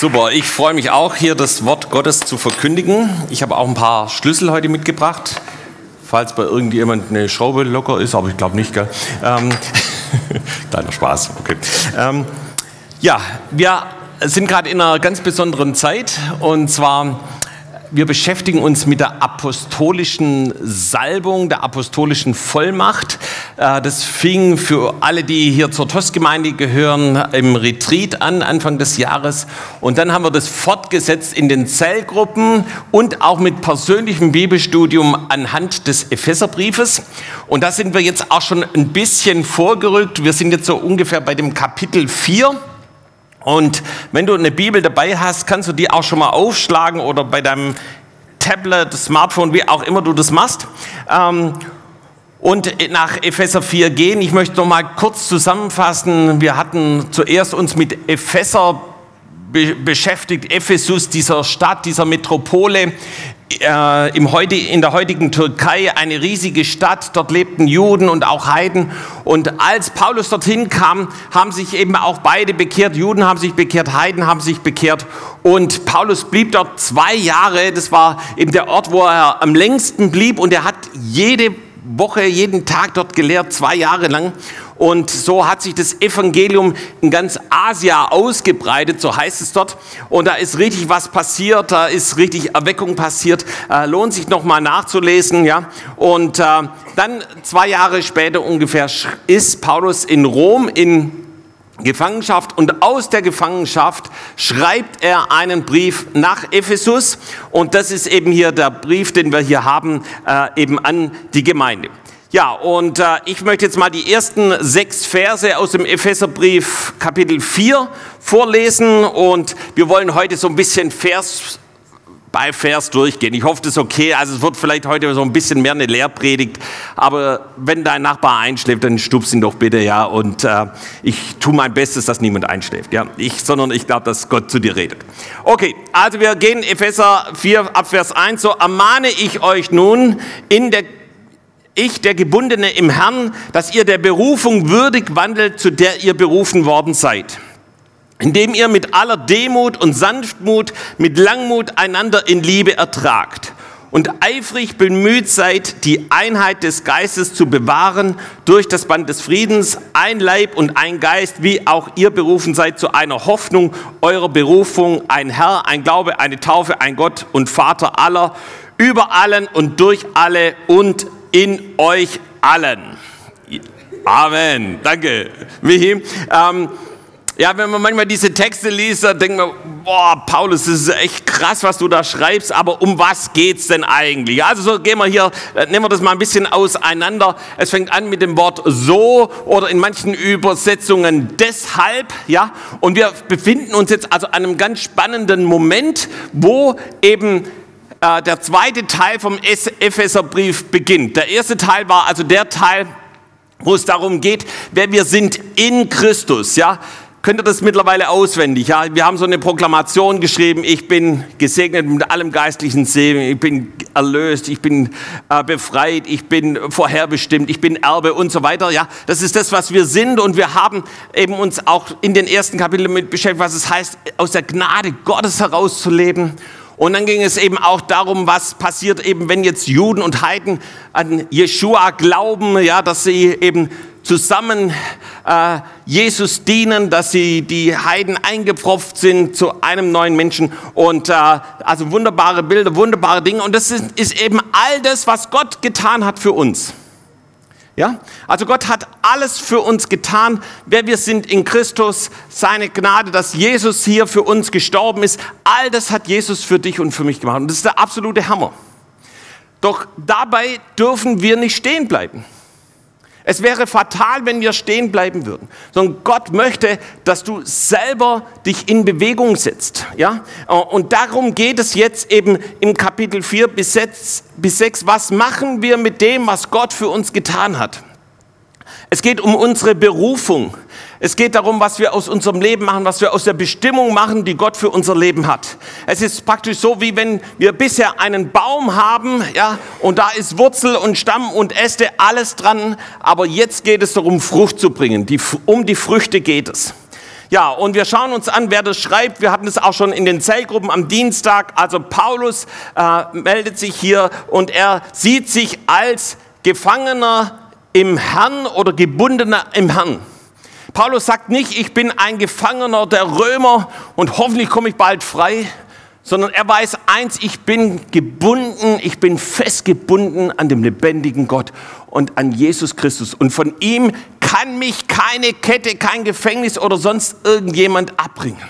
Super, ich freue mich auch, hier das Wort Gottes zu verkündigen. Ich habe auch ein paar Schlüssel heute mitgebracht, falls bei irgendjemand eine Schraube locker ist, aber ich glaube nicht, gell? Ähm, kleiner Spaß, okay. Ähm, ja, wir sind gerade in einer ganz besonderen Zeit und zwar wir beschäftigen uns mit der apostolischen Salbung, der apostolischen Vollmacht. Äh, das fing für alle, die hier zur TOS-Gemeinde gehören, im Retreat an, Anfang des Jahres. Und dann haben wir das fortgesetzt in den Zellgruppen und auch mit persönlichem Bibelstudium anhand des Epheserbriefes. Und da sind wir jetzt auch schon ein bisschen vorgerückt. Wir sind jetzt so ungefähr bei dem Kapitel 4. Und wenn du eine Bibel dabei hast, kannst du die auch schon mal aufschlagen oder bei deinem Tablet, Smartphone, wie auch immer du das machst. Ähm, und nach Epheser 4 gehen. Ich möchte noch mal kurz zusammenfassen. Wir hatten zuerst uns mit Epheser beschäftigt, Ephesus, dieser Stadt, dieser Metropole, äh, im heute, in der heutigen Türkei eine riesige Stadt. Dort lebten Juden und auch Heiden. Und als Paulus dorthin kam, haben sich eben auch beide bekehrt. Juden haben sich bekehrt, Heiden haben sich bekehrt. Und Paulus blieb dort zwei Jahre. Das war eben der Ort, wo er am längsten blieb. Und er hat jede Woche, jeden Tag dort gelehrt, zwei Jahre lang. Und so hat sich das Evangelium in ganz Asia ausgebreitet, so heißt es dort. Und da ist richtig was passiert, da ist richtig Erweckung passiert. Äh, lohnt sich nochmal nachzulesen, ja. Und äh, dann zwei Jahre später ungefähr ist Paulus in Rom in Gefangenschaft. Und aus der Gefangenschaft schreibt er einen Brief nach Ephesus. Und das ist eben hier der Brief, den wir hier haben, äh, eben an die Gemeinde. Ja, und äh, ich möchte jetzt mal die ersten sechs Verse aus dem Epheserbrief Kapitel 4 vorlesen. Und wir wollen heute so ein bisschen Vers bei Vers durchgehen. Ich hoffe, das ist okay. Also es wird vielleicht heute so ein bisschen mehr eine Lehrpredigt, aber wenn dein Nachbar einschläft, dann stupst ihn doch bitte, ja. Und äh, ich tue mein Bestes, dass niemand einschläft, ja. Ich, sondern ich glaube, dass Gott zu dir redet. Okay, also wir gehen Epheser 4 ab Vers 1. So ermahne ich euch nun in der ich, der Gebundene im Herrn, dass ihr der Berufung würdig wandelt, zu der ihr berufen worden seid. Indem ihr mit aller Demut und Sanftmut, mit Langmut einander in Liebe ertragt und eifrig bemüht seid, die Einheit des Geistes zu bewahren durch das Band des Friedens, ein Leib und ein Geist, wie auch ihr berufen seid zu einer Hoffnung eurer Berufung, ein Herr, ein Glaube, eine Taufe, ein Gott und Vater aller, über allen und durch alle und in euch allen. Amen. Danke, Michi. Ähm, ja, wenn man manchmal diese Texte liest, dann denkt man, boah, Paulus, das ist echt krass, was du da schreibst, aber um was geht's denn eigentlich? Also so gehen wir hier, äh, nehmen wir das mal ein bisschen auseinander. Es fängt an mit dem Wort so oder in manchen Übersetzungen deshalb, ja. Und wir befinden uns jetzt also an einem ganz spannenden Moment, wo eben äh, der zweite Teil vom Epheserbrief beginnt. Der erste Teil war also der Teil, wo es darum geht, wer wir sind in Christus, ja. Könnt ihr das mittlerweile auswendig? Ja, wir haben so eine Proklamation geschrieben. Ich bin gesegnet mit allem geistlichen Segen. Ich bin erlöst. Ich bin äh, befreit. Ich bin vorherbestimmt. Ich bin Erbe und so weiter. Ja, das ist das, was wir sind. Und wir haben eben uns auch in den ersten Kapiteln damit beschäftigt, was es heißt, aus der Gnade Gottes herauszuleben und dann ging es eben auch darum, was passiert eben, wenn jetzt Juden und Heiden an Jeshua glauben, ja, dass sie eben zusammen äh, Jesus dienen, dass sie die Heiden eingepfropft sind zu einem neuen Menschen und äh, also wunderbare Bilder, wunderbare Dinge und das ist, ist eben all das, was Gott getan hat für uns. Ja? Also Gott hat alles für uns getan, wer wir sind in Christus, seine Gnade, dass Jesus hier für uns gestorben ist. All das hat Jesus für dich und für mich gemacht. Und das ist der absolute Hammer. Doch dabei dürfen wir nicht stehen bleiben. Es wäre fatal, wenn wir stehen bleiben würden. Sondern Gott möchte, dass du selber dich in Bewegung setzt. Ja? Und darum geht es jetzt eben im Kapitel 4 bis 6, bis 6. Was machen wir mit dem, was Gott für uns getan hat? Es geht um unsere Berufung. Es geht darum, was wir aus unserem Leben machen, was wir aus der Bestimmung machen, die Gott für unser Leben hat. Es ist praktisch so, wie wenn wir bisher einen Baum haben, ja, und da ist Wurzel und Stamm und Äste, alles dran, aber jetzt geht es darum, Frucht zu bringen. Die, um die Früchte geht es. Ja, und wir schauen uns an, wer das schreibt. Wir hatten es auch schon in den Zellgruppen am Dienstag. Also Paulus äh, meldet sich hier und er sieht sich als Gefangener im Herrn oder Gebundener im Herrn. Paulus sagt nicht, ich bin ein Gefangener der Römer und hoffentlich komme ich bald frei, sondern er weiß eins, ich bin gebunden, ich bin festgebunden an dem lebendigen Gott und an Jesus Christus. Und von ihm kann mich keine Kette, kein Gefängnis oder sonst irgendjemand abbringen.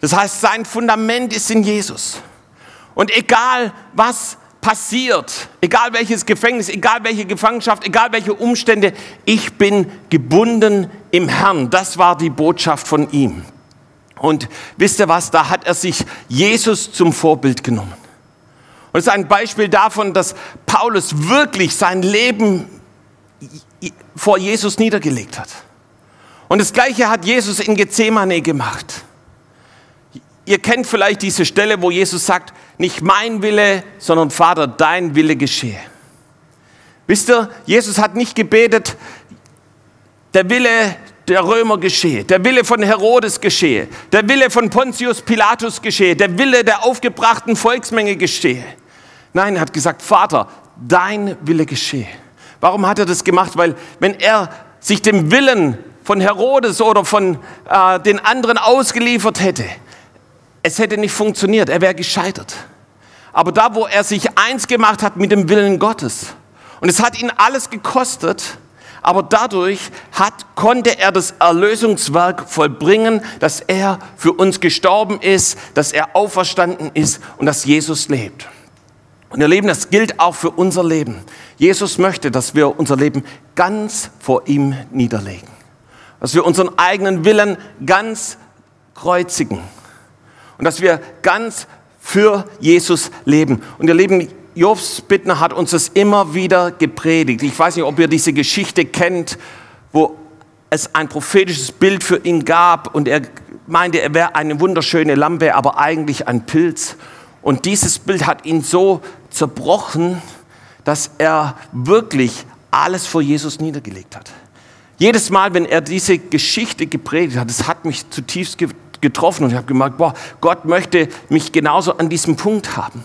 Das heißt, sein Fundament ist in Jesus. Und egal was passiert, egal welches Gefängnis, egal welche Gefangenschaft, egal welche Umstände, ich bin gebunden im Herrn. Das war die Botschaft von ihm. Und wisst ihr was, da hat er sich Jesus zum Vorbild genommen. Und es ist ein Beispiel davon, dass Paulus wirklich sein Leben vor Jesus niedergelegt hat. Und das Gleiche hat Jesus in Gethsemane gemacht. Ihr kennt vielleicht diese Stelle, wo Jesus sagt, nicht mein Wille, sondern Vater, dein Wille geschehe. Wisst ihr, Jesus hat nicht gebetet, der Wille der Römer geschehe, der Wille von Herodes geschehe, der Wille von Pontius Pilatus geschehe, der Wille der aufgebrachten Volksmenge geschehe. Nein, er hat gesagt, Vater, dein Wille geschehe. Warum hat er das gemacht? Weil wenn er sich dem Willen von Herodes oder von äh, den anderen ausgeliefert hätte, es hätte nicht funktioniert, er wäre gescheitert. Aber da, wo er sich eins gemacht hat mit dem Willen Gottes, und es hat ihn alles gekostet, aber dadurch hat, konnte er das Erlösungswerk vollbringen, dass er für uns gestorben ist, dass er auferstanden ist und dass Jesus lebt. Und ihr Leben, das gilt auch für unser Leben. Jesus möchte, dass wir unser Leben ganz vor ihm niederlegen. Dass wir unseren eigenen Willen ganz kreuzigen. Und dass wir ganz für Jesus leben. Und ihr Leben, Jobs Bittner hat uns das immer wieder gepredigt. Ich weiß nicht, ob ihr diese Geschichte kennt, wo es ein prophetisches Bild für ihn gab und er meinte, er wäre eine wunderschöne Lampe, aber eigentlich ein Pilz. Und dieses Bild hat ihn so zerbrochen, dass er wirklich alles vor Jesus niedergelegt hat. Jedes Mal, wenn er diese Geschichte gepredigt hat, es hat mich zutiefst getroffen und ich habe gemerkt, boah, Gott möchte mich genauso an diesem Punkt haben.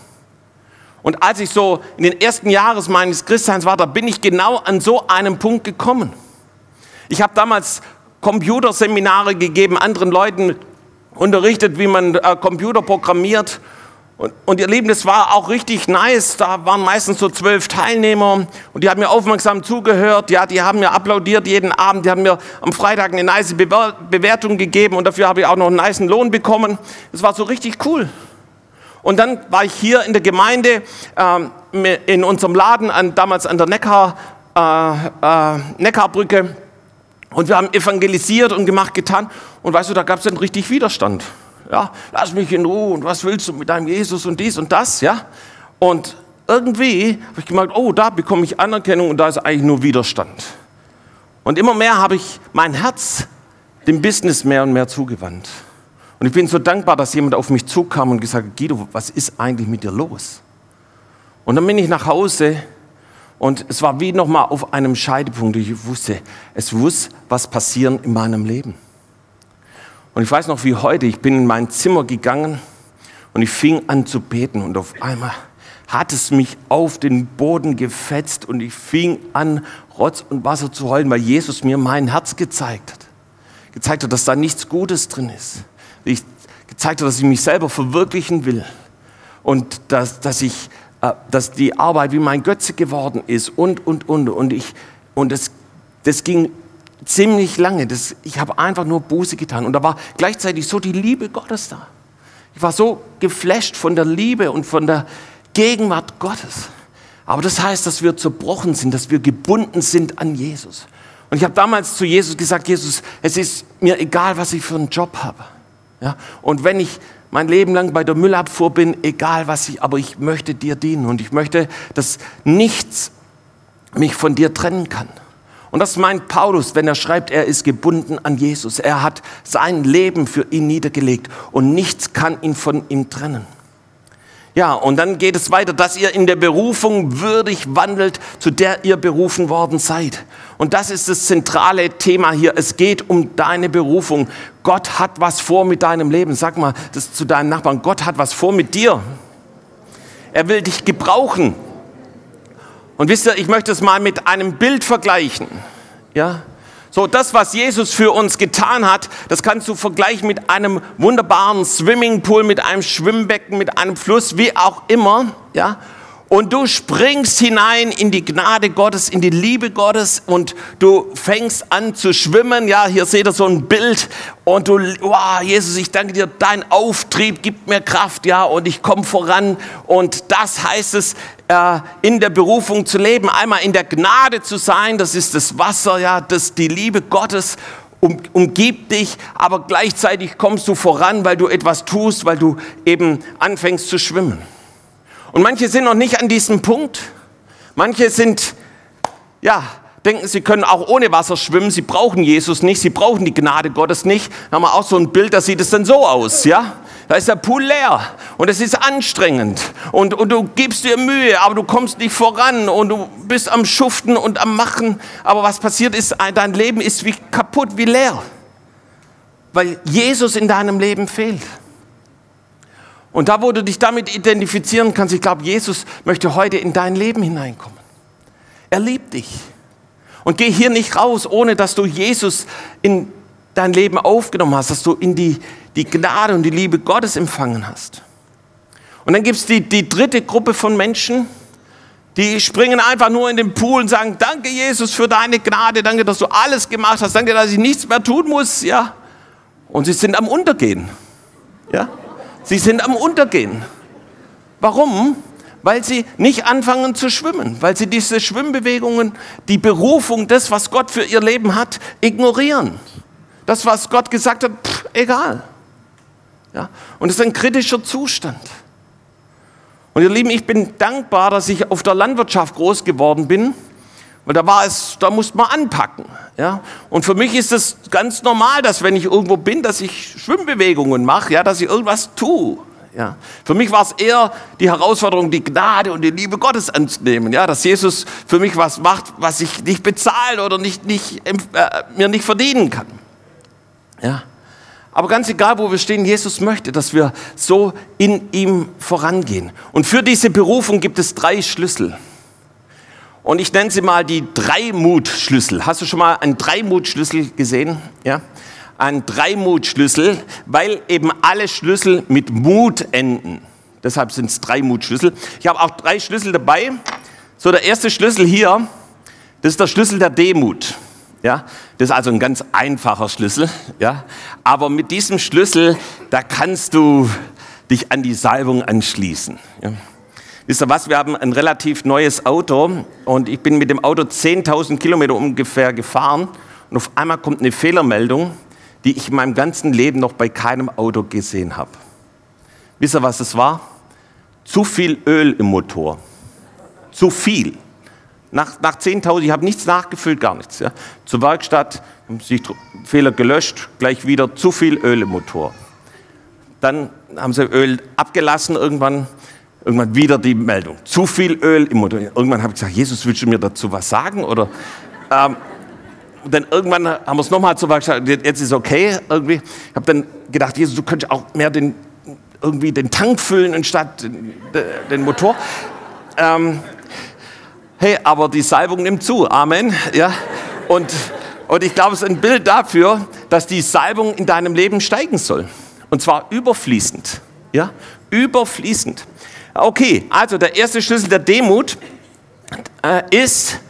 Und als ich so in den ersten Jahren meines Christseins war, da bin ich genau an so einem Punkt gekommen. Ich habe damals Computerseminare gegeben, anderen Leuten unterrichtet, wie man äh, Computer programmiert und, und ihr Lieben, das war auch richtig nice. Da waren meistens so zwölf Teilnehmer und die haben mir aufmerksam zugehört. Ja, die haben mir applaudiert jeden Abend. Die haben mir am Freitag eine nice Bewertung gegeben und dafür habe ich auch noch einen nice Lohn bekommen. Das war so richtig cool. Und dann war ich hier in der Gemeinde, ähm, in unserem Laden, an, damals an der Neckar, äh, äh, Neckarbrücke. Und wir haben evangelisiert und gemacht, getan. Und weißt du, da gab es dann richtig Widerstand ja, lass mich in Ruhe und was willst du mit deinem Jesus und dies und das, ja. Und irgendwie habe ich gemerkt, oh, da bekomme ich Anerkennung und da ist eigentlich nur Widerstand. Und immer mehr habe ich mein Herz dem Business mehr und mehr zugewandt. Und ich bin so dankbar, dass jemand auf mich zukam und gesagt hat, Guido, was ist eigentlich mit dir los? Und dann bin ich nach Hause und es war wie nochmal auf einem Scheidepunkt. Ich wusste, es muss was passieren in meinem Leben. Und ich weiß noch wie heute, ich bin in mein Zimmer gegangen und ich fing an zu beten und auf einmal hat es mich auf den Boden gefetzt und ich fing an, Rotz und Wasser zu heulen, weil Jesus mir mein Herz gezeigt hat. Gezeigt hat, dass da nichts Gutes drin ist. Ich gezeigt hat, dass ich mich selber verwirklichen will und dass, dass, ich, äh, dass die Arbeit wie mein Götze geworden ist und, und, und. Und, ich, und das, das ging ziemlich lange. Das, ich habe einfach nur Buße getan. Und da war gleichzeitig so die Liebe Gottes da. Ich war so geflasht von der Liebe und von der Gegenwart Gottes. Aber das heißt, dass wir zerbrochen sind, dass wir gebunden sind an Jesus. Und ich habe damals zu Jesus gesagt, Jesus, es ist mir egal, was ich für einen Job habe. Ja? Und wenn ich mein Leben lang bei der Müllabfuhr bin, egal was ich, aber ich möchte dir dienen und ich möchte, dass nichts mich von dir trennen kann. Und das meint Paulus, wenn er schreibt, er ist gebunden an Jesus. Er hat sein Leben für ihn niedergelegt und nichts kann ihn von ihm trennen. Ja, und dann geht es weiter, dass ihr in der Berufung würdig wandelt, zu der ihr berufen worden seid. Und das ist das zentrale Thema hier. Es geht um deine Berufung. Gott hat was vor mit deinem Leben. Sag mal das zu deinem Nachbarn. Gott hat was vor mit dir. Er will dich gebrauchen. Und wisst ihr, ich möchte es mal mit einem Bild vergleichen. Ja? So, das, was Jesus für uns getan hat, das kannst du vergleichen mit einem wunderbaren Swimmingpool, mit einem Schwimmbecken, mit einem Fluss, wie auch immer. Ja? Und du springst hinein in die Gnade Gottes, in die Liebe Gottes und du fängst an zu schwimmen. Ja, hier seht ihr so ein Bild und du, wow, Jesus, ich danke dir, dein Auftrieb gibt mir Kraft, ja, und ich komme voran. Und das heißt es, äh, in der Berufung zu leben, einmal in der Gnade zu sein, das ist das Wasser, ja, das die Liebe Gottes um, umgibt dich, aber gleichzeitig kommst du voran, weil du etwas tust, weil du eben anfängst zu schwimmen. Und manche sind noch nicht an diesem Punkt. Manche sind, ja, denken, sie können auch ohne Wasser schwimmen. Sie brauchen Jesus nicht. Sie brauchen die Gnade Gottes nicht. Da haben wir auch so ein Bild, da sieht es dann so aus, ja. Da ist der Pool leer und es ist anstrengend und, und du gibst dir Mühe, aber du kommst nicht voran und du bist am Schuften und am Machen. Aber was passiert ist, dein Leben ist wie kaputt, wie leer, weil Jesus in deinem Leben fehlt. Und da, wo du dich damit identifizieren kannst, ich glaube, Jesus möchte heute in dein Leben hineinkommen. Er liebt dich. Und geh hier nicht raus, ohne dass du Jesus in dein Leben aufgenommen hast, dass du in die, die Gnade und die Liebe Gottes empfangen hast. Und dann gibt es die, die dritte Gruppe von Menschen, die springen einfach nur in den Pool und sagen, danke Jesus für deine Gnade, danke, dass du alles gemacht hast, danke, dass ich nichts mehr tun muss, ja. Und sie sind am Untergehen, ja. Sie sind am Untergehen. Warum? Weil sie nicht anfangen zu schwimmen, weil sie diese Schwimmbewegungen, die Berufung, das, was Gott für ihr Leben hat, ignorieren. Das, was Gott gesagt hat, pff, egal. Ja? Und es ist ein kritischer Zustand. Und ihr Lieben, ich bin dankbar, dass ich auf der Landwirtschaft groß geworden bin weil da war es, da musste man anpacken. Ja? Und für mich ist es ganz normal, dass wenn ich irgendwo bin, dass ich Schwimmbewegungen mache, ja, dass ich irgendwas tue. Ja. Für mich war es eher die Herausforderung, die Gnade und die Liebe Gottes anzunehmen. Ja, dass Jesus für mich was macht, was ich nicht bezahlen oder nicht, nicht, äh, mir nicht verdienen kann. Ja. Aber ganz egal, wo wir stehen, Jesus möchte, dass wir so in ihm vorangehen. Und für diese Berufung gibt es drei Schlüssel. Und ich nenne sie mal die Dreimut-Schlüssel. Hast du schon mal einen Dreimut-Schlüssel gesehen? Ja? Ein Dreimut-Schlüssel, weil eben alle Schlüssel mit Mut enden. Deshalb sind es Dreimut-Schlüssel. Ich habe auch drei Schlüssel dabei. So, der erste Schlüssel hier, das ist der Schlüssel der Demut. Ja, das ist also ein ganz einfacher Schlüssel. Ja, aber mit diesem Schlüssel, da kannst du dich an die Salbung anschließen. Ja. Wisst ihr was, wir haben ein relativ neues Auto und ich bin mit dem Auto 10.000 Kilometer ungefähr gefahren und auf einmal kommt eine Fehlermeldung, die ich in meinem ganzen Leben noch bei keinem Auto gesehen habe. Wisst ihr, was es war? Zu viel Öl im Motor. Zu viel. Nach, nach 10.000, ich habe nichts nachgefüllt, gar nichts. Ja. Zur Werkstatt, haben sich Fehler gelöscht, gleich wieder zu viel Öl im Motor. Dann haben sie Öl abgelassen irgendwann Irgendwann wieder die Meldung. Zu viel Öl im Motor. Irgendwann habe ich gesagt, Jesus, willst du mir dazu was sagen? Oder, ähm, dann irgendwann haben wir es nochmal zu gesagt, jetzt ist okay irgendwie. Ich habe dann gedacht, Jesus, du könntest auch mehr den, irgendwie den Tank füllen anstatt den, den Motor. Ähm, hey, aber die Salbung nimmt zu. Amen. Ja. Und, und ich glaube, es ist ein Bild dafür, dass die Salbung in deinem Leben steigen soll. Und zwar überfließend. Ja, überfließend. Okay, also der erste Schlüssel der Demut äh, ist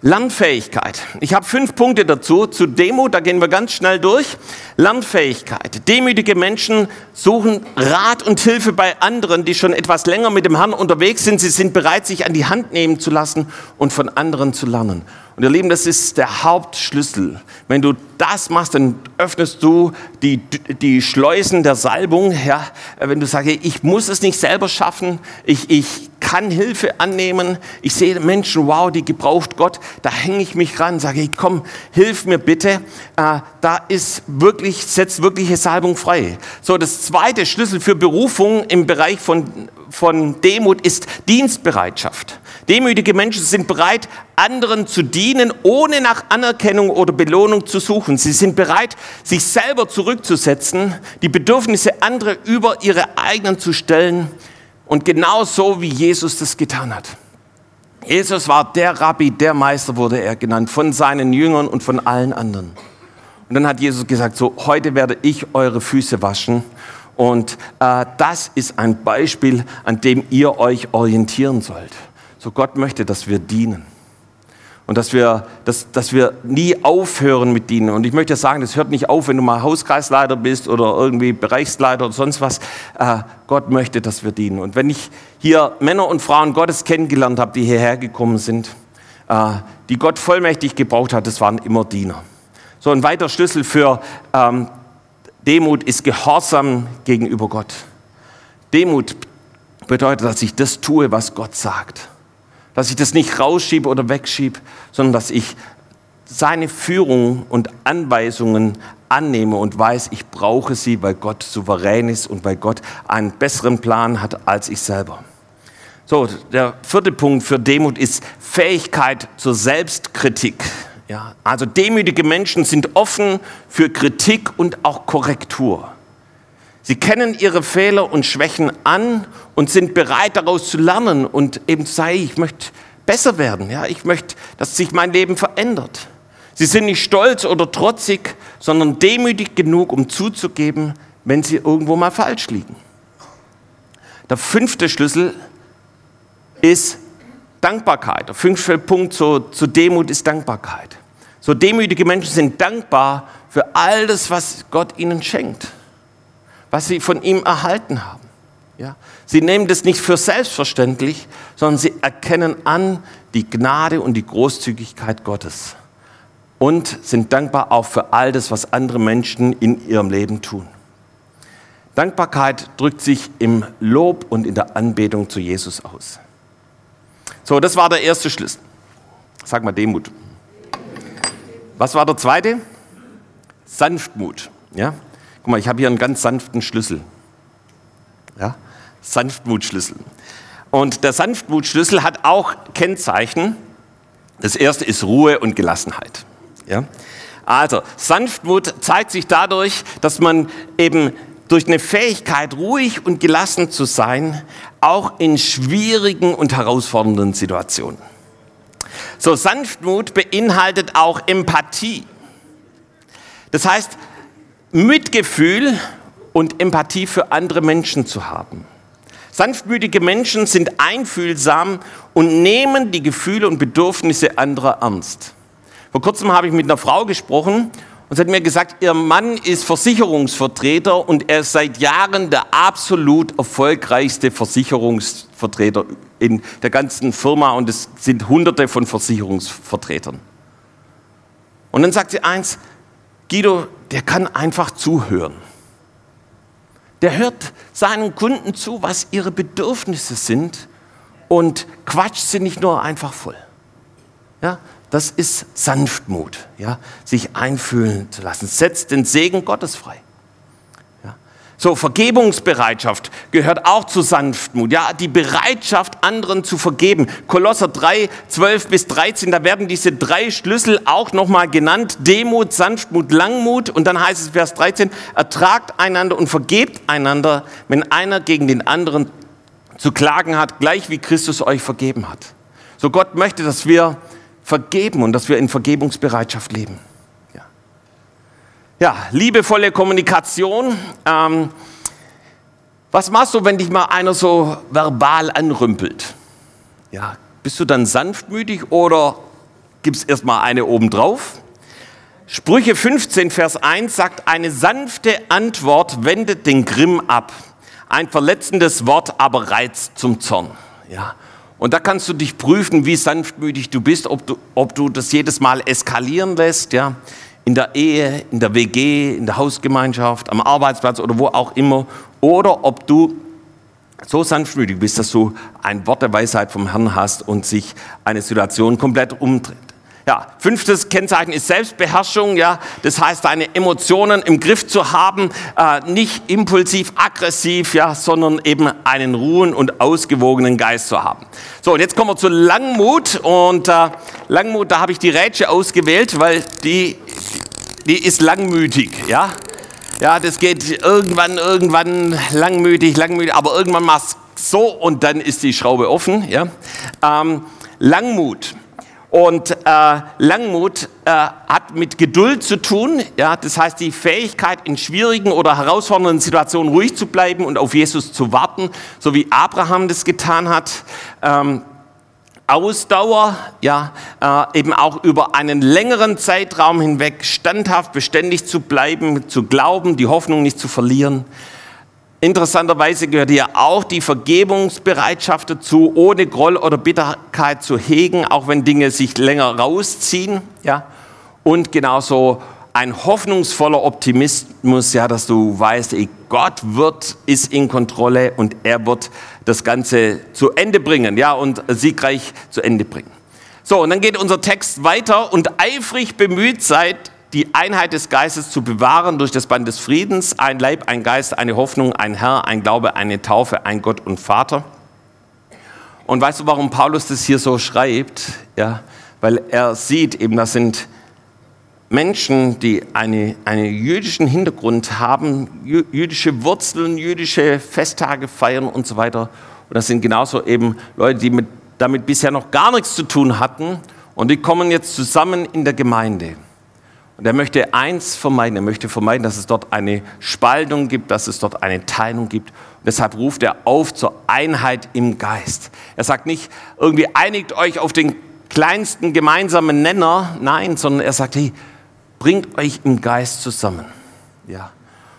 Lernfähigkeit. Ich habe fünf Punkte dazu. Zu Demut, da gehen wir ganz schnell durch. Lernfähigkeit. Demütige Menschen suchen Rat und Hilfe bei anderen, die schon etwas länger mit dem Herrn unterwegs sind. Sie sind bereit, sich an die Hand nehmen zu lassen und von anderen zu lernen. Und ihr Lieben, das ist der Hauptschlüssel. Wenn du das machst, dann öffnest du die, die Schleusen der Salbung. Ja, wenn du sagst, ich muss es nicht selber schaffen, ich, ich kann Hilfe annehmen. Ich sehe Menschen, wow, die gebraucht Gott. Da hänge ich mich ran, sage ich, komm, hilf mir bitte. Äh, da ist wirklich, setzt wirkliche Salbung frei. So, das zweite Schlüssel für Berufung im Bereich von, von Demut ist Dienstbereitschaft. Demütige Menschen sind bereit, anderen zu dienen, ohne nach Anerkennung oder Belohnung zu suchen. Sie sind bereit, sich selber zurückzusetzen, die Bedürfnisse anderer über ihre eigenen zu stellen und genau so, wie Jesus das getan hat. Jesus war der Rabbi, der Meister wurde er genannt, von seinen Jüngern und von allen anderen. Und dann hat Jesus gesagt, so, heute werde ich eure Füße waschen. Und äh, das ist ein Beispiel, an dem ihr euch orientieren sollt. So Gott möchte, dass wir dienen. Und dass wir, dass, dass wir nie aufhören mit Dienen. Und ich möchte sagen, das hört nicht auf, wenn du mal Hauskreisleiter bist oder irgendwie Bereichsleiter oder sonst was. Äh, Gott möchte, dass wir dienen. Und wenn ich hier Männer und Frauen Gottes kennengelernt habe, die hierher gekommen sind, äh, die Gott vollmächtig gebraucht hat, das waren immer Diener. So ein weiterer Schlüssel für ähm, Demut ist Gehorsam gegenüber Gott. Demut bedeutet, dass ich das tue, was Gott sagt. Dass ich das nicht rausschiebe oder wegschiebe, sondern dass ich seine Führung und Anweisungen annehme und weiß, ich brauche sie, weil Gott souverän ist und weil Gott einen besseren Plan hat als ich selber. So, der vierte Punkt für Demut ist Fähigkeit zur Selbstkritik. Ja, also demütige Menschen sind offen für Kritik und auch Korrektur. Sie kennen ihre Fehler und Schwächen an und sind bereit daraus zu lernen und eben zu sagen, ich möchte besser werden, ja, ich möchte, dass sich mein Leben verändert. Sie sind nicht stolz oder trotzig, sondern demütig genug, um zuzugeben, wenn sie irgendwo mal falsch liegen. Der fünfte Schlüssel ist Dankbarkeit. Der fünfte Punkt zur, zur Demut ist Dankbarkeit. So demütige Menschen sind dankbar für all das, was Gott ihnen schenkt was sie von ihm erhalten haben. Ja? Sie nehmen das nicht für selbstverständlich, sondern sie erkennen an die Gnade und die Großzügigkeit Gottes und sind dankbar auch für all das, was andere Menschen in ihrem Leben tun. Dankbarkeit drückt sich im Lob und in der Anbetung zu Jesus aus. So, das war der erste Schlüssel. Sag mal Demut. Was war der zweite? Sanftmut. Ja? Guck mal, ich habe hier einen ganz sanften Schlüssel. Ja? Sanftmutschlüssel. Und der Sanftmutschlüssel hat auch Kennzeichen. Das erste ist Ruhe und Gelassenheit. Ja? Also, Sanftmut zeigt sich dadurch, dass man eben durch eine Fähigkeit, ruhig und gelassen zu sein, auch in schwierigen und herausfordernden Situationen. So, Sanftmut beinhaltet auch Empathie. Das heißt, Mitgefühl und Empathie für andere Menschen zu haben. Sanftmütige Menschen sind einfühlsam und nehmen die Gefühle und Bedürfnisse anderer ernst. Vor kurzem habe ich mit einer Frau gesprochen und sie hat mir gesagt, ihr Mann ist Versicherungsvertreter und er ist seit Jahren der absolut erfolgreichste Versicherungsvertreter in der ganzen Firma und es sind hunderte von Versicherungsvertretern. Und dann sagt sie eins, Guido, der kann einfach zuhören. Der hört seinen Kunden zu, was ihre Bedürfnisse sind und quatscht sie nicht nur einfach voll. Ja, das ist Sanftmut, ja, sich einfühlen zu lassen. Setzt den Segen Gottes frei. So, Vergebungsbereitschaft gehört auch zu Sanftmut. Ja, die Bereitschaft, anderen zu vergeben. Kolosser 3, 12 bis 13, da werden diese drei Schlüssel auch nochmal genannt. Demut, Sanftmut, Langmut. Und dann heißt es Vers 13, ertragt einander und vergebt einander, wenn einer gegen den anderen zu klagen hat, gleich wie Christus euch vergeben hat. So Gott möchte, dass wir vergeben und dass wir in Vergebungsbereitschaft leben. Ja, liebevolle Kommunikation. Ähm, was machst du, wenn dich mal einer so verbal anrümpelt? Ja, bist du dann sanftmütig oder gibt es erstmal eine obendrauf? Sprüche 15, Vers 1 sagt, eine sanfte Antwort wendet den Grimm ab. Ein verletzendes Wort aber reizt zum Zorn. Ja. Und da kannst du dich prüfen, wie sanftmütig du bist, ob du, ob du das jedes Mal eskalieren lässt. Ja in der Ehe, in der WG, in der Hausgemeinschaft, am Arbeitsplatz oder wo auch immer, oder ob du so sanftmütig bist, dass du ein Wort der Weisheit vom Herrn hast und sich eine Situation komplett umdreht. Ja, fünftes Kennzeichen ist Selbstbeherrschung. Ja, das heißt, deine Emotionen im Griff zu haben, äh, nicht impulsiv, aggressiv, ja, sondern eben einen ruhen und ausgewogenen Geist zu haben. So, und jetzt kommen wir zu Langmut. Und äh, Langmut, da habe ich die Rätsche ausgewählt, weil die, die ist langmütig. Ja, ja, das geht irgendwann, irgendwann langmütig, langmütig, aber irgendwann machst so und dann ist die Schraube offen. Ja, ähm, Langmut. Und äh, Langmut äh, hat mit Geduld zu tun. Ja, das heißt die Fähigkeit, in schwierigen oder herausfordernden Situationen ruhig zu bleiben und auf Jesus zu warten, so wie Abraham das getan hat. Ähm, Ausdauer, ja, äh, eben auch über einen längeren Zeitraum hinweg standhaft, beständig zu bleiben, zu glauben, die Hoffnung nicht zu verlieren. Interessanterweise gehört hier auch die Vergebungsbereitschaft dazu, ohne Groll oder Bitterkeit zu hegen, auch wenn Dinge sich länger rausziehen. Ja? Und genauso ein hoffnungsvoller Optimismus, ja, dass du weißt, ey, Gott wird, ist in Kontrolle und er wird das Ganze zu Ende bringen, ja, und siegreich zu Ende bringen. So, und dann geht unser Text weiter und eifrig bemüht seid, die Einheit des Geistes zu bewahren durch das Band des Friedens, ein Leib, ein Geist, eine Hoffnung, ein Herr, ein Glaube, eine Taufe, ein Gott und Vater. Und weißt du, warum Paulus das hier so schreibt? Ja, weil er sieht eben, das sind Menschen, die eine, einen jüdischen Hintergrund haben, jüdische Wurzeln, jüdische Festtage feiern und so weiter. Und das sind genauso eben Leute, die mit, damit bisher noch gar nichts zu tun hatten. Und die kommen jetzt zusammen in der Gemeinde. Und er möchte eins vermeiden, er möchte vermeiden, dass es dort eine Spaltung gibt, dass es dort eine Teilung gibt. Und deshalb ruft er auf zur Einheit im Geist. Er sagt nicht, irgendwie einigt euch auf den kleinsten gemeinsamen Nenner, nein, sondern er sagt, hey, bringt euch im Geist zusammen. Ja.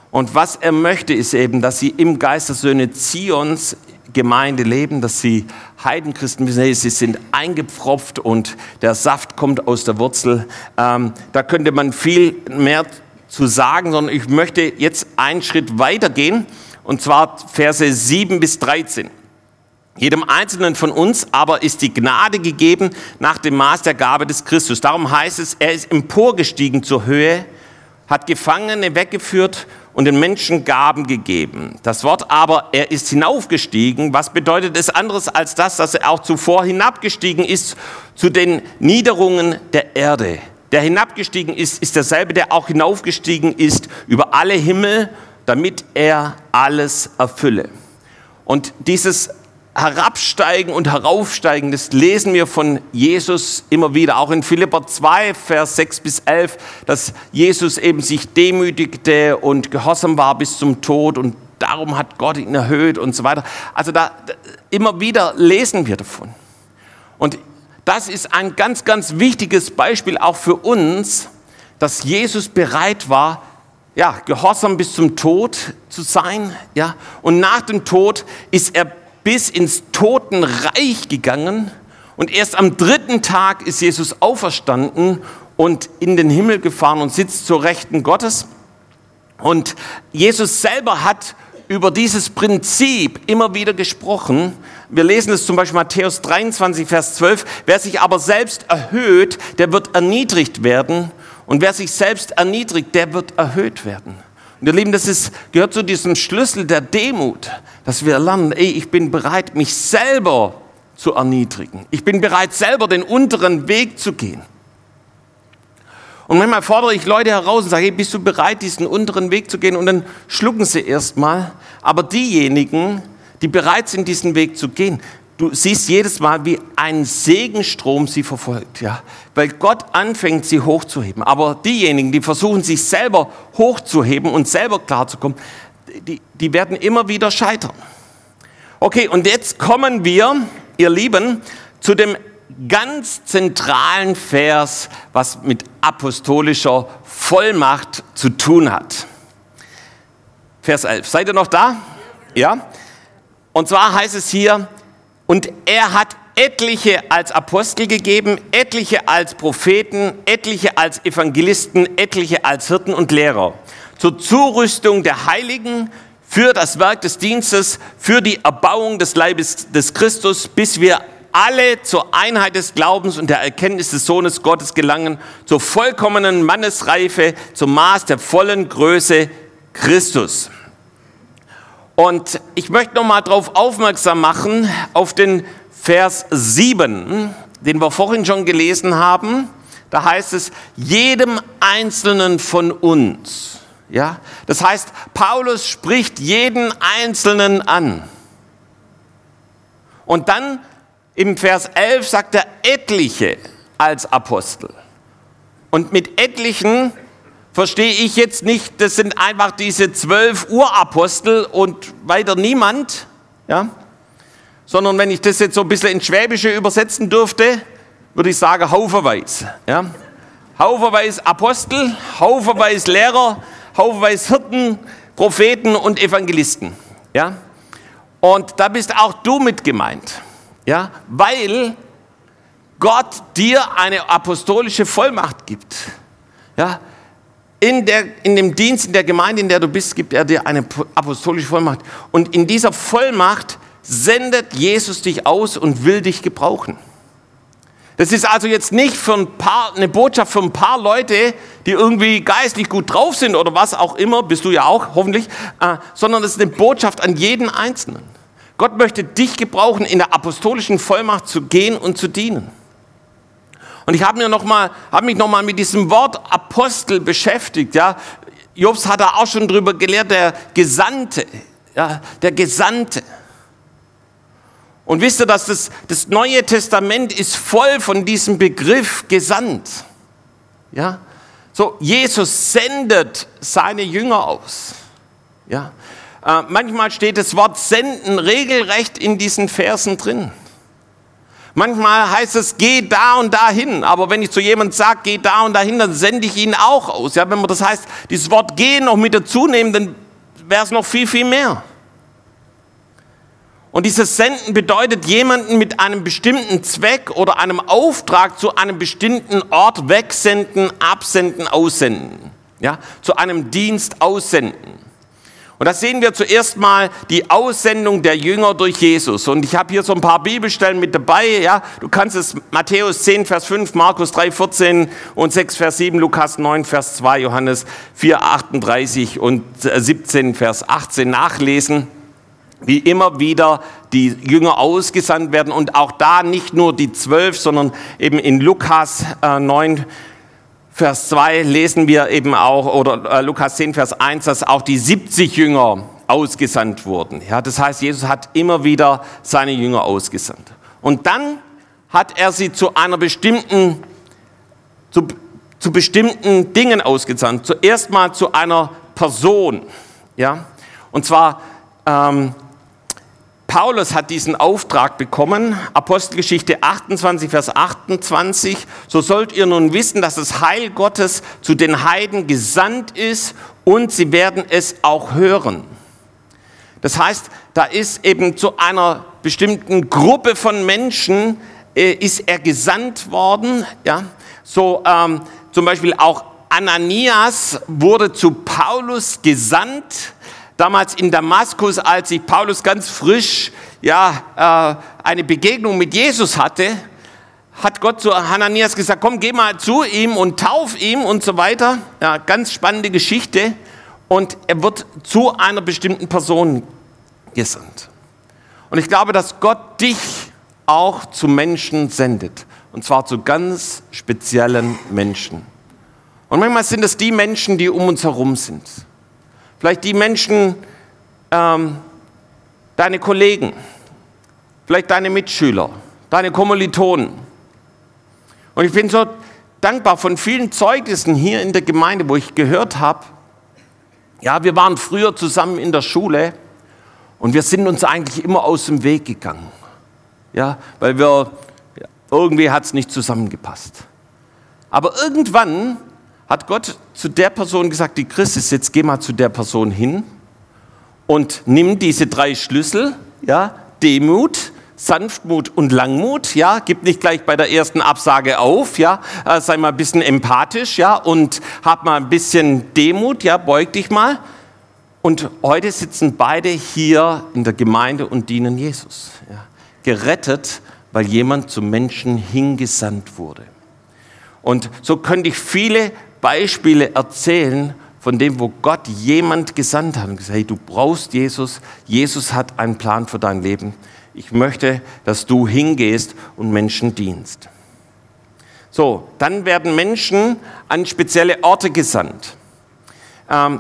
Und was er möchte, ist eben, dass sie im Geist der Söhne Zions Gemeinde leben, dass sie Heidenchristen wissen, sie sind eingepfropft und der Saft kommt aus der Wurzel. Ähm, da könnte man viel mehr zu sagen, sondern ich möchte jetzt einen Schritt weitergehen und zwar Verse 7 bis 13. Jedem Einzelnen von uns aber ist die Gnade gegeben nach dem Maß der Gabe des Christus. Darum heißt es, er ist emporgestiegen zur Höhe, hat Gefangene weggeführt und den Menschen Gaben gegeben. Das Wort aber, er ist hinaufgestiegen, was bedeutet es anderes als das, dass er auch zuvor hinabgestiegen ist zu den Niederungen der Erde. Der hinabgestiegen ist, ist derselbe, der auch hinaufgestiegen ist über alle Himmel, damit er alles erfülle. Und dieses Herabsteigen und Heraufsteigen, das lesen wir von Jesus immer wieder, auch in Philipper 2, Vers 6 bis 11, dass Jesus eben sich demütigte und gehorsam war bis zum Tod und darum hat Gott ihn erhöht und so weiter. Also da, immer wieder lesen wir davon. Und das ist ein ganz, ganz wichtiges Beispiel auch für uns, dass Jesus bereit war, ja, gehorsam bis zum Tod zu sein, ja, und nach dem Tod ist er bis ins Totenreich gegangen und erst am dritten Tag ist Jesus auferstanden und in den Himmel gefahren und sitzt zur Rechten Gottes. Und Jesus selber hat über dieses Prinzip immer wieder gesprochen. Wir lesen es zum Beispiel Matthäus 23, Vers 12. Wer sich aber selbst erhöht, der wird erniedrigt werden. Und wer sich selbst erniedrigt, der wird erhöht werden. Und ihr Lieben, das ist, gehört zu diesem Schlüssel der Demut, dass wir lernen, ey, ich bin bereit, mich selber zu erniedrigen. Ich bin bereit, selber den unteren Weg zu gehen. Und manchmal fordere ich Leute heraus und sage, hey, bist du bereit, diesen unteren Weg zu gehen? Und dann schlucken sie erstmal. Aber diejenigen, die bereit sind, diesen Weg zu gehen, du siehst jedes Mal, wie ein Segenstrom sie verfolgt, ja, weil Gott anfängt, sie hochzuheben. Aber diejenigen, die versuchen, sich selber hochzuheben und selber klarzukommen, die, die werden immer wieder scheitern. Okay, und jetzt kommen wir, ihr Lieben, zu dem ganz zentralen Vers, was mit apostolischer Vollmacht zu tun hat. Vers 11. Seid ihr noch da? Ja? Und zwar heißt es hier, und er hat etliche als Apostel gegeben, etliche als Propheten, etliche als Evangelisten, etliche als Hirten und Lehrer. Zur Zurüstung der Heiligen, für das Werk des Dienstes, für die Erbauung des Leibes des Christus, bis wir alle zur Einheit des Glaubens und der Erkenntnis des Sohnes Gottes gelangen, zur vollkommenen Mannesreife, zum Maß der vollen Größe Christus. Und ich möchte noch mal darauf aufmerksam machen, auf den Vers 7, den wir vorhin schon gelesen haben. Da heißt es, jedem Einzelnen von uns. Ja, das heißt, Paulus spricht jeden Einzelnen an. Und dann im Vers 11 sagt er etliche als Apostel. Und mit etlichen verstehe ich jetzt nicht, das sind einfach diese zwölf Urapostel und weiter niemand, ja? sondern wenn ich das jetzt so ein bisschen ins Schwäbische übersetzen dürfte, würde ich sagen haufenweise. Ja? Haufenweise Apostel, haufenweise Lehrer, haufenweise Hirten, Propheten und Evangelisten. Ja? Und da bist auch du mit gemeint. Ja? Weil Gott dir eine apostolische Vollmacht gibt. Ja? In, der, in dem Dienst, in der Gemeinde, in der du bist, gibt er dir eine apostolische Vollmacht. Und in dieser Vollmacht sendet Jesus dich aus und will dich gebrauchen. Das ist also jetzt nicht für ein paar, eine Botschaft für ein paar Leute, die irgendwie geistlich gut drauf sind oder was auch immer, bist du ja auch hoffentlich, äh, sondern es ist eine Botschaft an jeden Einzelnen. Gott möchte dich gebrauchen, in der apostolischen Vollmacht zu gehen und zu dienen. Und ich habe mir noch mal, habe mich noch mal mit diesem Wort Apostel beschäftigt. Ja, Jobs hat da auch schon drüber gelehrt, der Gesandte, ja, der Gesandte. Und wisst ihr, dass das, das Neue Testament ist voll von diesem Begriff gesandt. Ja, so Jesus sendet seine Jünger aus. Ja, äh, manchmal steht das Wort senden regelrecht in diesen Versen drin. Manchmal heißt es, geh da und dahin. Aber wenn ich zu jemandem sage, geh da und dahin, dann sende ich ihn auch aus. Ja, wenn man das heißt, dieses Wort gehen noch mit dazu nehmen, dann wäre es noch viel, viel mehr. Und dieses Senden bedeutet, jemanden mit einem bestimmten Zweck oder einem Auftrag zu einem bestimmten Ort wegsenden, absenden, aussenden. Ja, zu einem Dienst aussenden. Und da sehen wir zuerst mal die Aussendung der Jünger durch Jesus. Und ich habe hier so ein paar Bibelstellen mit dabei. Ja, du kannst es Matthäus 10, Vers 5, Markus 3, 14 und 6, Vers 7, Lukas 9, Vers 2, Johannes 4, 38 und 17, äh, Vers 18 nachlesen. Wie immer wieder die Jünger ausgesandt werden und auch da nicht nur die zwölf, sondern eben in Lukas äh, 9, Vers 2 lesen wir eben auch, oder äh, Lukas 10, Vers 1, dass auch die 70 Jünger ausgesandt wurden. Ja, das heißt, Jesus hat immer wieder seine Jünger ausgesandt. Und dann hat er sie zu einer bestimmten, zu, zu bestimmten Dingen ausgesandt. Zuerst mal zu einer Person. Ja, und zwar ähm, Paulus hat diesen Auftrag bekommen, Apostelgeschichte 28, Vers 28, so sollt ihr nun wissen, dass das Heil Gottes zu den Heiden gesandt ist und sie werden es auch hören. Das heißt, da ist eben zu einer bestimmten Gruppe von Menschen äh, ist er gesandt worden, ja, so ähm, zum Beispiel auch Ananias wurde zu Paulus gesandt, damals in Damaskus, als sich Paulus ganz frisch ja, äh, eine Begegnung mit Jesus hatte, hat Gott zu Hananias gesagt, komm, geh mal zu ihm und tauf ihm und so weiter. Ja, ganz spannende Geschichte. Und er wird zu einer bestimmten Person gesandt. Und ich glaube, dass Gott dich auch zu Menschen sendet. Und zwar zu ganz speziellen Menschen. Und manchmal sind es die Menschen, die um uns herum sind. Vielleicht die Menschen, ähm, deine Kollegen, vielleicht deine Mitschüler, deine Kommilitonen. Und ich bin so dankbar von vielen Zeugnissen hier in der Gemeinde, wo ich gehört habe, ja, wir waren früher zusammen in der Schule und wir sind uns eigentlich immer aus dem Weg gegangen. Ja, weil wir, irgendwie hat es nicht zusammengepasst. Aber irgendwann hat Gott zu der Person gesagt, die Christ ist, jetzt geh mal zu der Person hin und nimm diese drei Schlüssel, ja, Demut, Sanftmut und Langmut, ja, gib nicht gleich bei der ersten Absage auf, ja, äh, sei mal ein bisschen empathisch, ja, und hab mal ein bisschen Demut, ja, beug dich mal. Und heute sitzen beide hier in der Gemeinde und dienen Jesus, ja, gerettet, weil jemand zum Menschen hingesandt wurde. Und so könnte ich viele Beispiele erzählen von dem, wo Gott jemand gesandt hat und gesagt, hey, du brauchst Jesus, Jesus hat einen Plan für dein Leben. Ich möchte, dass du hingehst und Menschen dienst. So, dann werden Menschen an spezielle Orte gesandt. Ähm,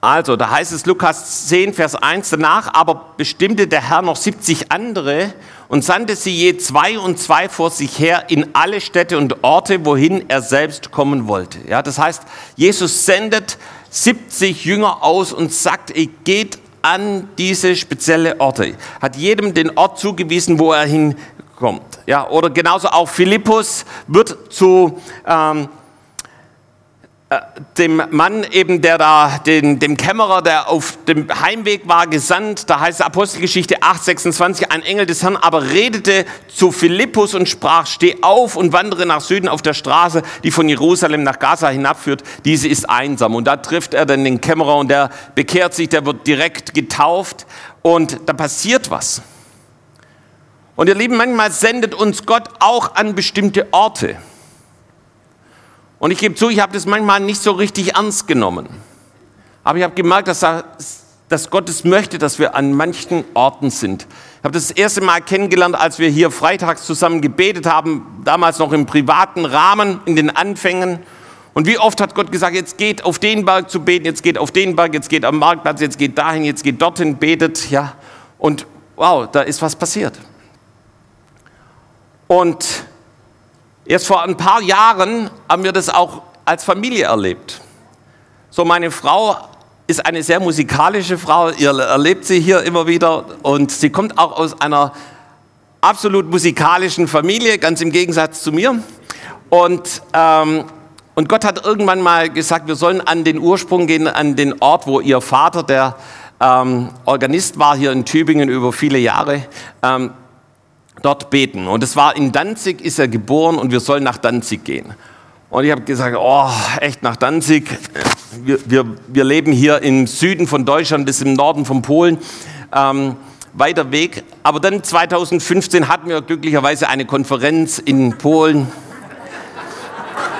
also, da heißt es Lukas 10, Vers 1, danach aber bestimmte der Herr noch 70 andere und sandte sie je zwei und zwei vor sich her in alle Städte und Orte, wohin er selbst kommen wollte. Ja, das heißt, Jesus sendet 70 Jünger aus und sagt, ihr geht an diese spezielle Orte. Hat jedem den Ort zugewiesen, wo er hin kommt. Ja, oder genauso auch Philippus wird zu ähm, äh, dem Mann eben, der da, den, dem Kämmerer, der auf dem Heimweg war, gesandt. Da heißt Apostelgeschichte 8,26, ein Engel des Herrn aber redete zu Philippus und sprach, steh auf und wandere nach Süden auf der Straße, die von Jerusalem nach Gaza hinabführt. Diese ist einsam. Und da trifft er dann den Kämmerer und der bekehrt sich, der wird direkt getauft und da passiert was. Und ihr Lieben, manchmal sendet uns Gott auch an bestimmte Orte. Und ich gebe zu, ich habe das manchmal nicht so richtig ernst genommen. Aber ich habe gemerkt, dass, er, dass Gott es möchte, dass wir an manchen Orten sind. Ich habe das erste Mal kennengelernt, als wir hier freitags zusammen gebetet haben, damals noch im privaten Rahmen, in den Anfängen. Und wie oft hat Gott gesagt, jetzt geht auf den Berg zu beten, jetzt geht auf den Berg, jetzt geht am Marktplatz, jetzt geht dahin, jetzt geht dorthin, betet, ja. Und wow, da ist was passiert. Und erst vor ein paar Jahren haben wir das auch als Familie erlebt. So, meine Frau ist eine sehr musikalische Frau, ihr erlebt sie hier immer wieder und sie kommt auch aus einer absolut musikalischen Familie, ganz im Gegensatz zu mir. Und, ähm, und Gott hat irgendwann mal gesagt, wir sollen an den Ursprung gehen, an den Ort, wo ihr Vater, der ähm, Organist war hier in Tübingen über viele Jahre, ähm, dort beten. Und es war in Danzig, ist er geboren und wir sollen nach Danzig gehen. Und ich habe gesagt, oh, echt nach Danzig. Wir, wir, wir leben hier im Süden von Deutschland bis im Norden von Polen. Ähm, weiter Weg. Aber dann 2015 hatten wir glücklicherweise eine Konferenz in Polen.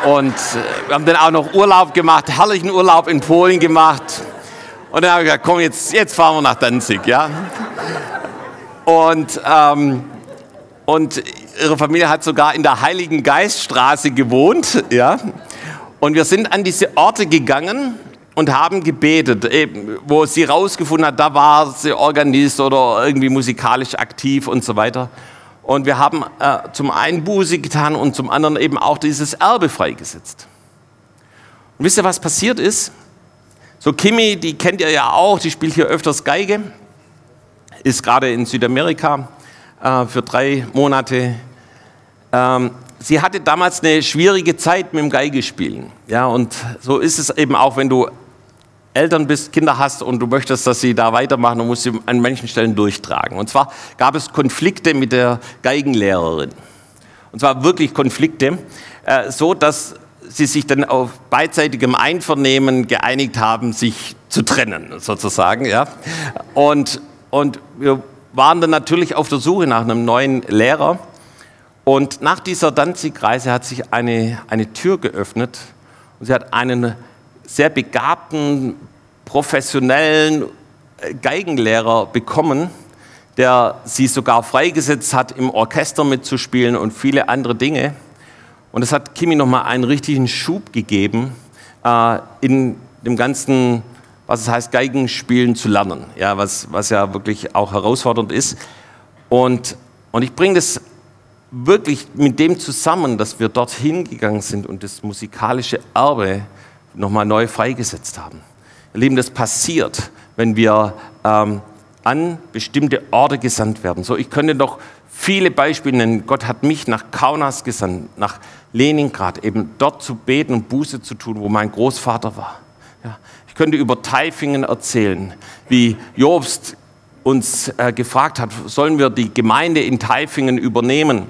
Und äh, wir haben dann auch noch Urlaub gemacht, herrlichen Urlaub in Polen gemacht. Und dann habe ich gesagt, komm, jetzt, jetzt fahren wir nach Danzig. Ja? Und ähm, und ihre Familie hat sogar in der Heiligen Geiststraße gewohnt, ja. Und wir sind an diese Orte gegangen und haben gebetet, eben, wo sie rausgefunden hat, da war sie Organist oder irgendwie musikalisch aktiv und so weiter. Und wir haben äh, zum einen Buße getan und zum anderen eben auch dieses Erbe freigesetzt. Und wisst ihr, was passiert ist? So Kimi, die kennt ihr ja auch, die spielt hier öfters Geige, ist gerade in Südamerika äh, für drei Monate. Ähm, sie hatte damals eine schwierige Zeit mit dem Geigespielen. Ja, und so ist es eben auch, wenn du Eltern bist, Kinder hast und du möchtest, dass sie da weitermachen, und musst sie an manchen Stellen durchtragen. Und zwar gab es Konflikte mit der Geigenlehrerin. Und zwar wirklich Konflikte, äh, so dass sie sich dann auf beidseitigem Einvernehmen geeinigt haben, sich zu trennen, sozusagen. Ja. Und, und wir waren dann natürlich auf der Suche nach einem neuen Lehrer. Und nach dieser Danzig-Reise hat sich eine, eine Tür geöffnet und sie hat einen sehr begabten, professionellen äh, Geigenlehrer bekommen, der sie sogar freigesetzt hat, im Orchester mitzuspielen und viele andere Dinge. Und es hat Kimi nochmal einen richtigen Schub gegeben äh, in dem ganzen was es heißt, Geigenspielen zu lernen, ja, was, was ja wirklich auch herausfordernd ist. Und, und ich bringe das wirklich mit dem zusammen, dass wir dorthin gegangen sind und das musikalische Erbe nochmal neu freigesetzt haben. Ihr Lieben, das passiert, wenn wir ähm, an bestimmte Orte gesandt werden. So, ich könnte noch viele Beispiele nennen. Gott hat mich nach Kaunas gesandt, nach Leningrad, eben dort zu beten und Buße zu tun, wo mein Großvater war. Ja, könnte über Taifingen erzählen, wie Jobst uns äh, gefragt hat, sollen wir die Gemeinde in Taifingen übernehmen,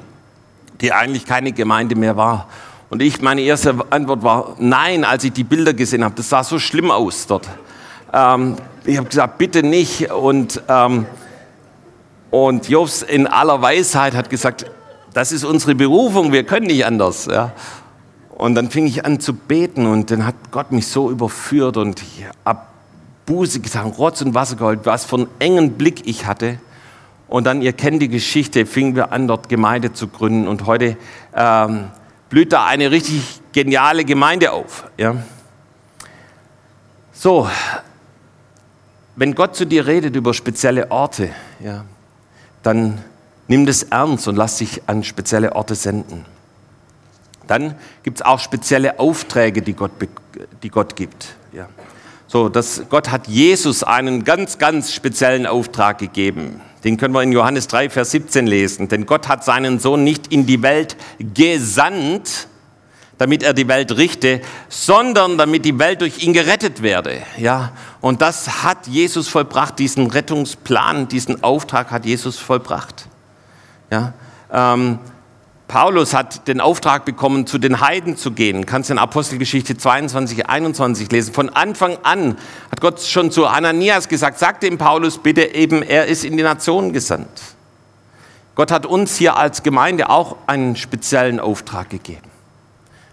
die eigentlich keine Gemeinde mehr war. Und ich, meine erste Antwort war nein, als ich die Bilder gesehen habe. Das sah so schlimm aus dort. Ähm, ich habe gesagt, bitte nicht. Und, ähm, Und Jobs in aller Weisheit hat gesagt, das ist unsere Berufung, wir können nicht anders. Ja. Und dann fing ich an zu beten und dann hat Gott mich so überführt und ich habe Buße getan, Rotz und Wasser geholt, was für einen engen Blick ich hatte. Und dann, ihr kennt die Geschichte, fingen wir an, dort Gemeinde zu gründen. Und heute ähm, blüht da eine richtig geniale Gemeinde auf. Ja. So, wenn Gott zu dir redet über spezielle Orte, ja, dann nimm das ernst und lass dich an spezielle Orte senden. Dann gibt es auch spezielle Aufträge, die Gott, die Gott gibt. Ja. So, das, Gott hat Jesus einen ganz, ganz speziellen Auftrag gegeben. Den können wir in Johannes 3, Vers 17 lesen. Denn Gott hat seinen Sohn nicht in die Welt gesandt, damit er die Welt richte, sondern damit die Welt durch ihn gerettet werde. Ja, und das hat Jesus vollbracht, diesen Rettungsplan, diesen Auftrag hat Jesus vollbracht. Ja, ähm, Paulus hat den Auftrag bekommen, zu den Heiden zu gehen. Kannst du in Apostelgeschichte 22, 21 lesen. Von Anfang an hat Gott schon zu Ananias gesagt, sagte ihm Paulus bitte eben, er ist in die Nationen gesandt. Gott hat uns hier als Gemeinde auch einen speziellen Auftrag gegeben.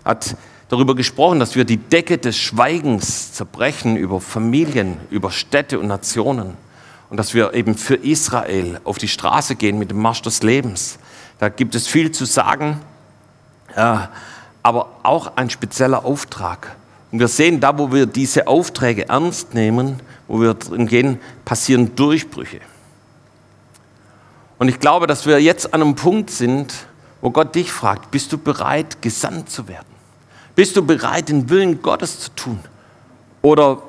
Hat darüber gesprochen, dass wir die Decke des Schweigens zerbrechen über Familien, über Städte und Nationen. Und dass wir eben für Israel auf die Straße gehen mit dem Marsch des Lebens da gibt es viel zu sagen, äh, aber auch ein spezieller Auftrag. Und wir sehen, da wo wir diese Aufträge ernst nehmen, wo wir drin gehen, passieren Durchbrüche. Und ich glaube, dass wir jetzt an einem Punkt sind, wo Gott dich fragt, bist du bereit, gesandt zu werden? Bist du bereit, den Willen Gottes zu tun? Oder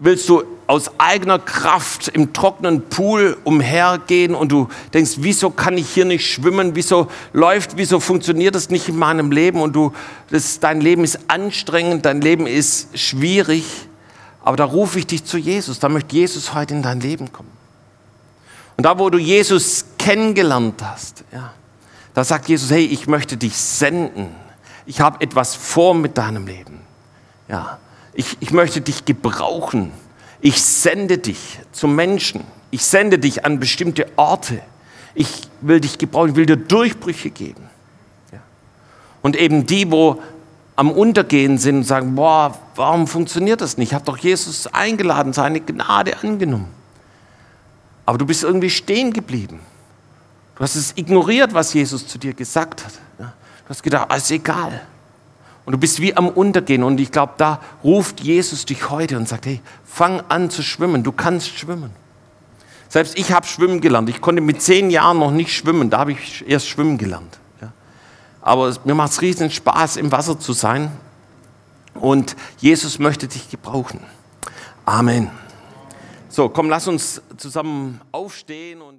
willst du aus eigener Kraft im trockenen Pool umhergehen und du denkst, wieso kann ich hier nicht schwimmen? Wieso läuft, wieso funktioniert das nicht in meinem Leben? Und du, das, dein Leben ist anstrengend, dein Leben ist schwierig. Aber da rufe ich dich zu Jesus. Da möchte Jesus heute in dein Leben kommen. Und da, wo du Jesus kennengelernt hast, ja, da sagt Jesus, hey, ich möchte dich senden. Ich habe etwas vor mit deinem Leben. Ja, ich, ich möchte dich gebrauchen. Ich sende dich zu Menschen. Ich sende dich an bestimmte Orte. Ich will dich gebrauchen, ich will dir Durchbrüche geben. Ja. Und eben die, wo am Untergehen sind und sagen, boah, warum funktioniert das nicht? Ich habe doch Jesus eingeladen, seine Gnade angenommen. Aber du bist irgendwie stehen geblieben. Du hast es ignoriert, was Jesus zu dir gesagt hat. Du hast gedacht, ist egal. Und du bist wie am Untergehen. Und ich glaube, da ruft Jesus dich heute und sagt, hey, fang an zu schwimmen. Du kannst schwimmen. Selbst ich habe schwimmen gelernt. Ich konnte mit zehn Jahren noch nicht schwimmen. Da habe ich erst schwimmen gelernt. Ja. Aber mir macht es riesen Spaß, im Wasser zu sein. Und Jesus möchte dich gebrauchen. Amen. So, komm, lass uns zusammen aufstehen und